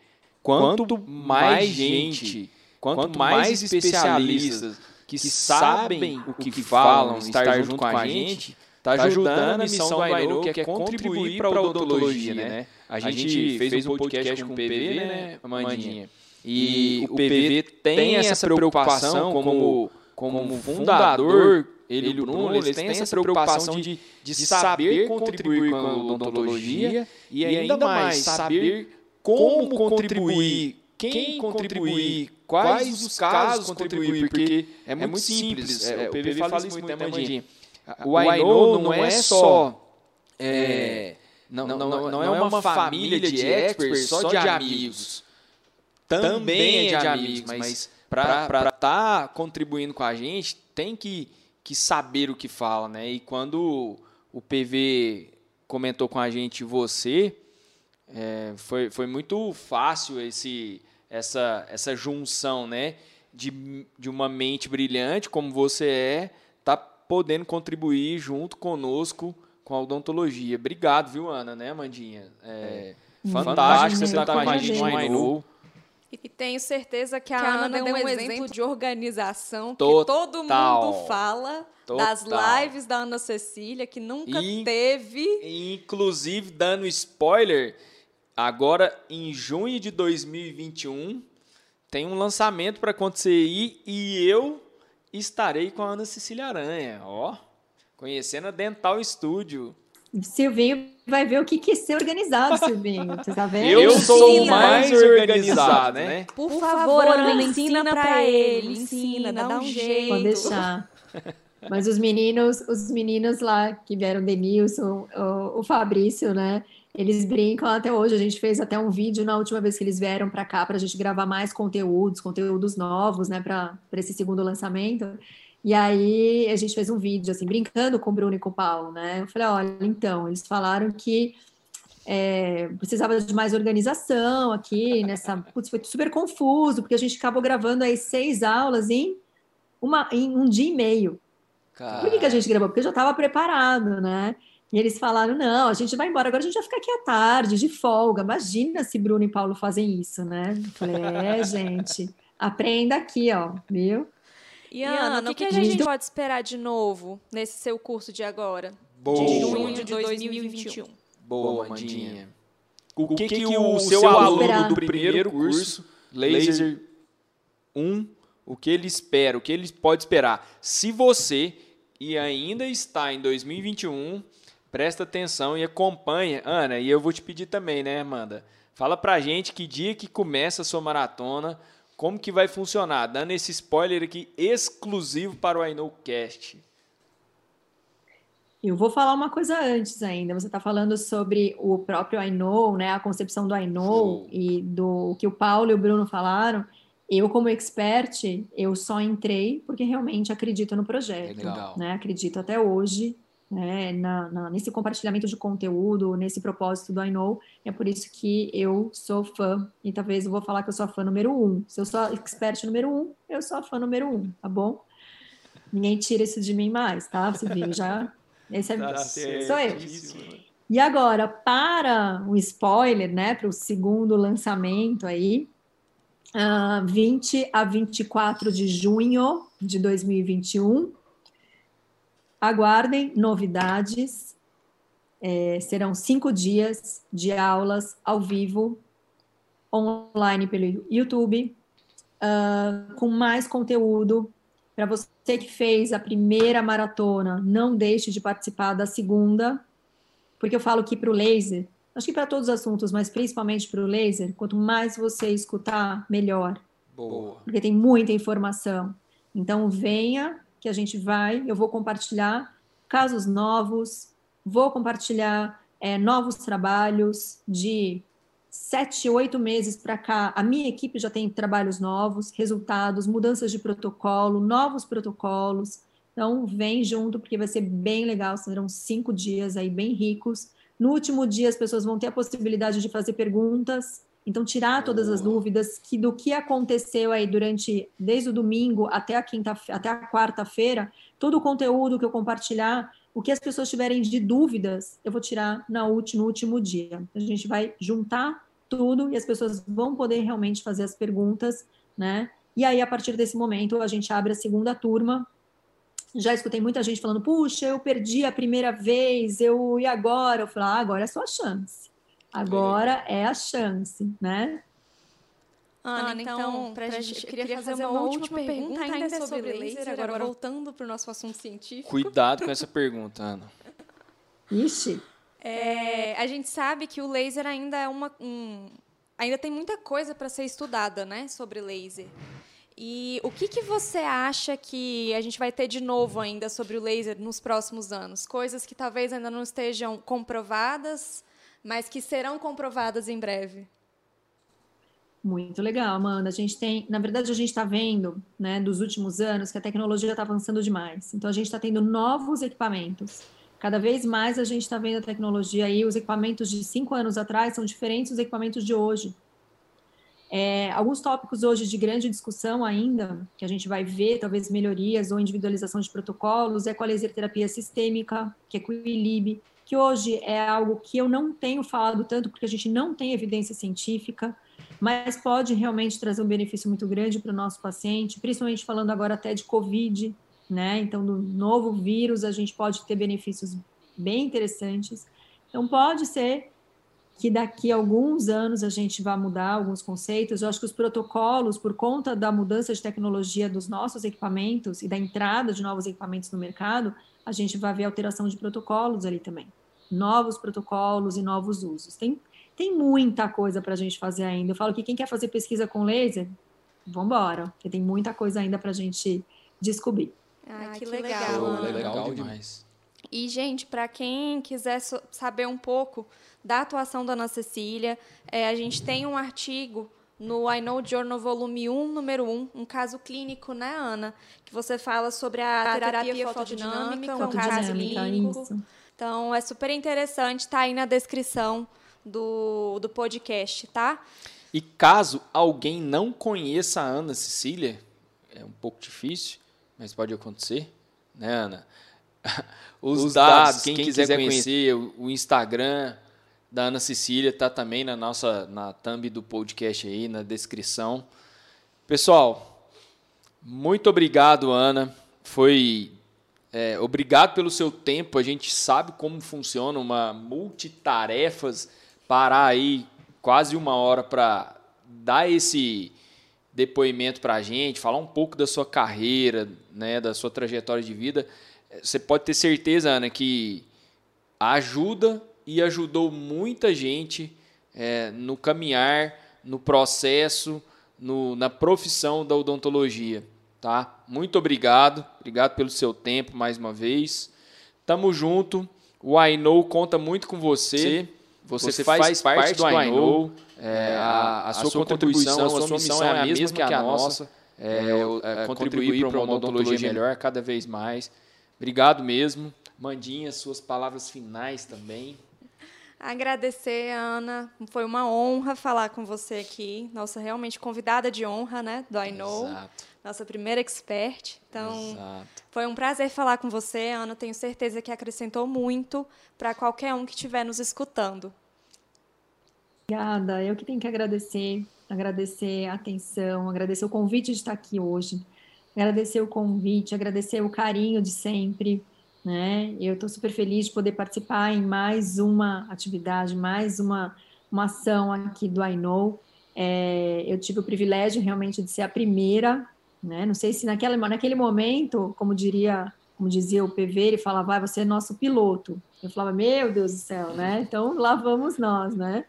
S1: quanto mais gente, quanto mais especialistas que sabem o que falam, estar junto com a gente, está ajudando a missão do Aino, que é contribuir para a odontologia, né? A gente fez um podcast com o PV, né, Amandinha? E o PV tem essa preocupação como como fundador, ele e o Bruno, eles têm essa preocupação de, de saber contribuir com a odontologia e ainda mais saber como contribuir, quem contribuir, quais os casos contribuir, porque é muito simples. É, o PV fala isso muito, né, Mandinha? O know não é só... É, não, não, não, não é uma família de experts só de amigos. Também é de amigos, mas para estar tá contribuindo com a gente, tem que, que saber o que fala, né? E quando o PV comentou com a gente você, é, foi, foi muito fácil esse, essa, essa junção, né? De, de uma mente brilhante como você é, tá podendo contribuir junto conosco com a odontologia. Obrigado, viu, Ana, né, Amandinha? É, é. Fantástico você estar tá com a gente no.
S2: E tenho certeza que a, que a Ana, Ana deu um exemplo de organização Total. que todo mundo fala Total. das lives da Ana Cecília, que nunca In, teve.
S1: Inclusive, dando spoiler, agora em junho de 2021 tem um lançamento para acontecer aí e eu estarei com a Ana Cecília Aranha, ó, conhecendo a Dental Studio.
S3: Silvinho vai ver o que, que é ser organizado, Silvinho. Você tá vendo?
S1: Eu sou o mais organizado, né?
S2: Por favor, Ana, ensina para ele. Ensina, dá um jeito.
S3: Pode deixar. Mas os meninos, os meninos lá que vieram, Denilson, o, o Fabrício, né? Eles brincam até hoje. A gente fez até um vídeo na última vez que eles vieram para cá para a gente gravar mais conteúdos, conteúdos novos, né? Para esse segundo lançamento. E aí a gente fez um vídeo, assim, brincando com o Bruno e com o Paulo, né? Eu falei, olha, então, eles falaram que é, precisava de mais organização aqui nessa. Putz, foi super confuso, porque a gente acabou gravando aí seis aulas em, uma, em um dia e meio. Por que, que a gente gravou? Porque eu já estava preparado, né? E eles falaram: não, a gente vai embora, agora a gente vai ficar aqui à tarde, de folga. Imagina se Bruno e Paulo fazem isso, né? Eu falei: é, gente, aprenda aqui, ó, viu?
S2: E Ana, o que, que, a gente pode esperar de novo nesse seu curso de agora? Boa. De junho de 2021.
S1: Boa, Mandinha. O que, que, que o seu aluno do primeiro curso, Laser 1, o que ele espera, o que ele pode esperar? Se você e ainda está em 2021, presta atenção e acompanha. Ana, e eu vou te pedir também, né, Amanda? Fala pra gente que dia que começa a sua maratona, como que vai funcionar? Dando esse spoiler aqui exclusivo para o IKnowCast.
S3: Eu vou falar uma coisa antes ainda. Você está falando sobre o próprio I Know, né? A concepção do I Know e do que o Paulo e o Bruno falaram. Eu, como expert, eu só entrei porque realmente acredito no projeto. Legal. Né? Acredito até hoje né, na, na, nesse compartilhamento de conteúdo, nesse propósito do I Know. É por isso que eu sou fã, e talvez eu vou falar que eu sou a fã número um. Se eu sou expert número um, eu sou a fã número um, tá bom? Ninguém tira isso de mim mais, tá? Você viu, já... Esse é, tá sou eu. E agora, para o spoiler, né, para o segundo lançamento aí, uh, 20 a 24 de junho de 2021. Aguardem novidades. É, serão cinco dias de aulas ao vivo, online pelo YouTube, uh, com mais conteúdo. Para você que fez a primeira maratona, não deixe de participar da segunda, porque eu falo que para o laser acho que para todos os assuntos, mas principalmente para o laser, quanto mais você escutar, melhor.
S1: Boa.
S3: Porque tem muita informação. Então, venha que a gente vai, eu vou compartilhar casos novos, vou compartilhar é, novos trabalhos de sete, oito meses para cá. A minha equipe já tem trabalhos novos, resultados, mudanças de protocolo, novos protocolos. Então, vem junto, porque vai ser bem legal. Serão cinco dias aí bem ricos no último dia, as pessoas vão ter a possibilidade de fazer perguntas, então tirar todas as dúvidas que do que aconteceu aí durante desde o domingo até a quinta até a quarta-feira, todo o conteúdo que eu compartilhar, o que as pessoas tiverem de dúvidas, eu vou tirar na último, no último dia. A gente vai juntar tudo e as pessoas vão poder realmente fazer as perguntas, né? E aí a partir desse momento a gente abre a segunda turma já escutei muita gente falando, puxa, eu perdi a primeira vez, eu e agora? Eu falo, ah, agora é a sua chance. Agora é a chance, né?
S2: Ana, Ana então, para a gente, eu queria, queria fazer, uma, última pergunta, pergunta ainda sobre, sobre laser, laser, agora, agora voltando para o nosso assunto científico.
S1: Cuidado com essa pergunta, Ana.
S3: Ixi.
S2: É, a gente sabe que o laser ainda é uma... Um, ainda tem muita coisa para ser estudada, né, sobre laser. E o que, que você acha que a gente vai ter de novo ainda sobre o laser nos próximos anos? Coisas que talvez ainda não estejam comprovadas, mas que serão comprovadas em breve.
S3: Muito legal, Amanda. A gente tem, na verdade, a gente está vendo, né, dos últimos anos, que a tecnologia está avançando demais. Então, a gente está tendo novos equipamentos. Cada vez mais a gente está vendo a tecnologia aí. Os equipamentos de cinco anos atrás são diferentes dos equipamentos de hoje. É, alguns tópicos hoje de grande discussão ainda, que a gente vai ver, talvez melhorias ou individualização de protocolos, é com a laser terapia sistêmica, que é com o ILIB, que hoje é algo que eu não tenho falado tanto, porque a gente não tem evidência científica, mas pode realmente trazer um benefício muito grande para o nosso paciente, principalmente falando agora até de Covid, né? Então, do novo vírus, a gente pode ter benefícios bem interessantes. Então, pode ser que daqui a alguns anos a gente vai mudar alguns conceitos. Eu acho que os protocolos, por conta da mudança de tecnologia dos nossos equipamentos e da entrada de novos equipamentos no mercado, a gente vai ver alteração de protocolos ali também. Novos protocolos e novos usos. Tem, tem muita coisa para a gente fazer ainda. Eu falo que quem quer fazer pesquisa com laser, vamos embora, porque tem muita coisa ainda para a gente descobrir.
S2: Ah, que, legal.
S1: legal, legal demais.
S2: E, gente, para quem quiser saber um pouco da atuação da Ana Cecília. É, a gente tem um artigo no I Know Journal Volume 1, número 1, um caso clínico, né, Ana? Que você fala sobre a, a terapia, terapia fotodinâmica, um caso clínico. Isso. Então, é super interessante, está aí na descrição do, do podcast, tá?
S1: E caso alguém não conheça a Ana Cecília, é um pouco difícil, mas pode acontecer, né, Ana? Os, Os dados, dados, quem, quem quiser, quiser conhecer, conhecer, o Instagram, da Ana Cecília, tá também na nossa na thumb do podcast aí, na descrição. Pessoal, muito obrigado, Ana. Foi é, obrigado pelo seu tempo. A gente sabe como funciona uma multitarefas, parar aí quase uma hora para dar esse depoimento para a gente, falar um pouco da sua carreira, né, da sua trajetória de vida. Você pode ter certeza, Ana, que ajuda e ajudou muita gente é, no caminhar, no processo, no, na profissão da odontologia. Tá? Muito obrigado, obrigado pelo seu tempo mais uma vez. Tamo junto. O I Know conta muito com você. Você, você faz, faz, parte do I Know. É, a, a, a, sua, sua contribuição, a sua missão é a mesma que a nossa. É, é, é contribuir para uma odontologia melhor cada vez mais. Obrigado mesmo. Mandinha, suas palavras finais também.
S2: Agradecer, Ana. Foi uma honra falar com você aqui. Nossa, realmente convidada de honra, né? Do I Know. Exato. Nossa primeira expert. Então, Exato. foi um prazer falar com você, Ana. Tenho certeza que acrescentou muito para qualquer um que estiver nos escutando.
S3: Obrigada. Eu que tenho que agradecer. Agradecer a atenção, agradecer o convite de estar aqui hoje. Agradecer o convite, agradecer o carinho de sempre né? Eu estou super feliz de poder participar em mais uma atividade, mais uma, uma ação aqui do I Know. É, eu tive o privilégio realmente de ser a primeira, né? Não sei se naquela, naquele momento, como diria, como dizia o PV, ele falava, vai, você é nosso piloto. Eu falava, meu Deus do céu, né? Então lá vamos nós, né?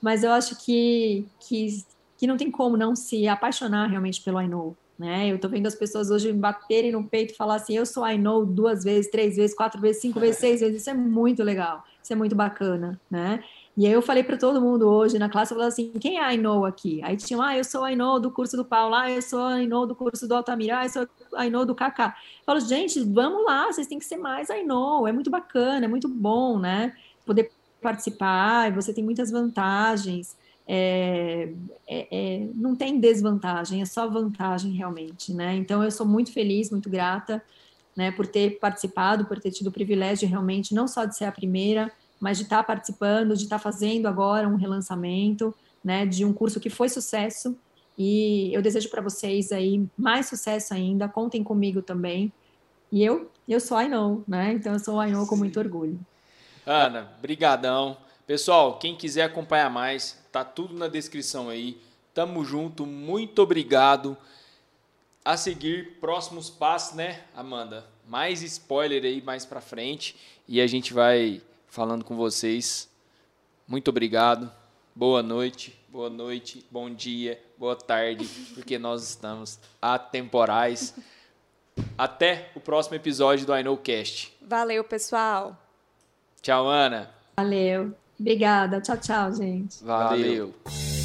S3: Mas eu acho que, que, que não tem como não se apaixonar realmente pelo I Know, né? Eu estou vendo as pessoas hoje baterem no peito e falar assim: eu sou I know duas vezes, três vezes, quatro vezes, cinco vezes, seis vezes. Isso é muito legal, isso é muito bacana, né? E aí eu falei para todo mundo hoje na classe, eu falei assim, quem é I know aqui? Aí tinha, ah, eu sou I know do curso do Paulo, ah, eu sou I know do curso do Altamira, ah, eu sou I know do Kaká. Eu falo, gente, vamos lá, vocês têm que ser mais know, é muito bacana, é muito bom, né? Poder participar, você tem muitas vantagens é, é, é, não tem desvantagem, é só vantagem realmente, né? Então eu sou muito feliz, muito grata, né, por ter participado, por ter tido o privilégio realmente não só de ser a primeira, mas de estar participando, de estar fazendo agora um relançamento, né, de um curso que foi sucesso. E eu desejo para vocês aí mais sucesso ainda. Contem comigo também. E eu, eu sou I know, né? Então eu sou I know com muito orgulho.
S1: Ana, brigadão. Pessoal, quem quiser acompanhar mais, tá tudo na descrição aí. Tamo junto, muito obrigado. A seguir, próximos passos, né, Amanda? Mais spoiler aí mais pra frente e a gente vai falando com vocês. Muito obrigado. Boa noite, boa noite, bom dia, boa tarde, porque nós estamos atemporais. Até o próximo episódio do I Know Cast.
S2: Valeu, pessoal.
S1: Tchau, Ana.
S3: Valeu. Obrigada. Tchau, tchau, gente.
S1: Valeu. Valeu.